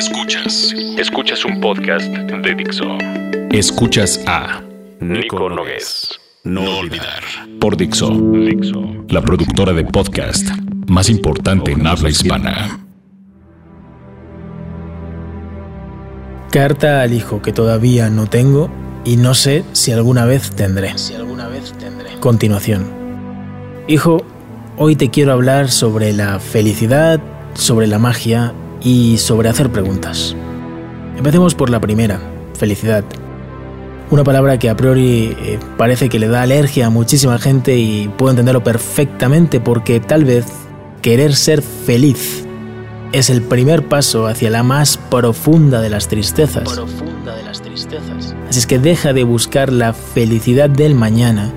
Escuchas. Escuchas un podcast de Dixo. Escuchas a Nico Nogués. No olvidar. por Dixo, Dixo. la productora de podcast más importante en habla hispana. Carta al hijo que todavía no tengo y no sé si alguna vez tendré. Continuación. Hijo, hoy te quiero hablar sobre la felicidad, sobre la magia y sobre hacer preguntas. Empecemos por la primera, felicidad. Una palabra que a priori eh, parece que le da alergia a muchísima gente y puedo entenderlo perfectamente porque tal vez querer ser feliz es el primer paso hacia la más profunda de las tristezas. Así es que deja de buscar la felicidad del mañana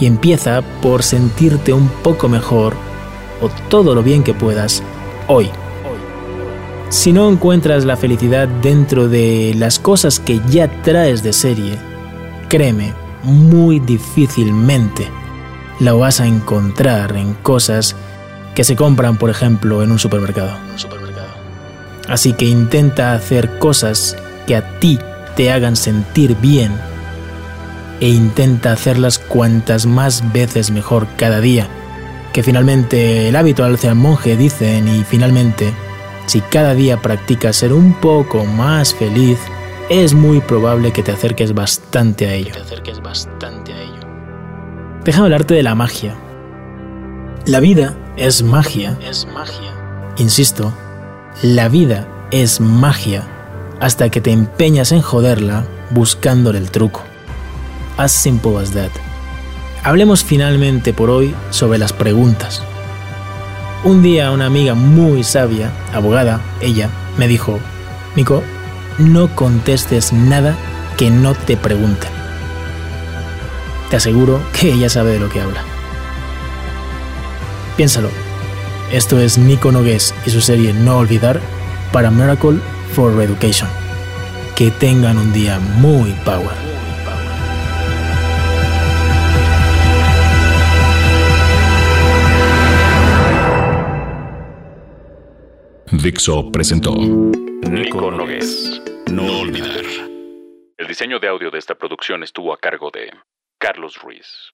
y empieza por sentirte un poco mejor o todo lo bien que puedas hoy. Si no encuentras la felicidad dentro de las cosas que ya traes de serie, créeme, muy difícilmente la vas a encontrar en cosas que se compran, por ejemplo, en un supermercado. Así que intenta hacer cosas que a ti te hagan sentir bien e intenta hacerlas cuantas más veces mejor cada día. Que finalmente el hábito al monje, dicen, y finalmente, si cada día practicas ser un poco más feliz, es muy probable que te acerques bastante a ello. Déjame hablarte de la magia. La vida es magia. Es magia. Insisto, la vida es magia hasta que te empeñas en joderla buscándole el truco. As simple as that. Hablemos finalmente por hoy sobre las preguntas. Un día una amiga muy sabia, abogada, ella, me dijo, Nico, no contestes nada que no te pregunten. Te aseguro que ella sabe de lo que habla. Piénsalo. Esto es Nico Nogués y su serie No Olvidar para Miracle for Education. Que tengan un día muy power. Dixo presentó Nico Nogués. No olvidar. El diseño de audio de esta producción estuvo a cargo de Carlos Ruiz.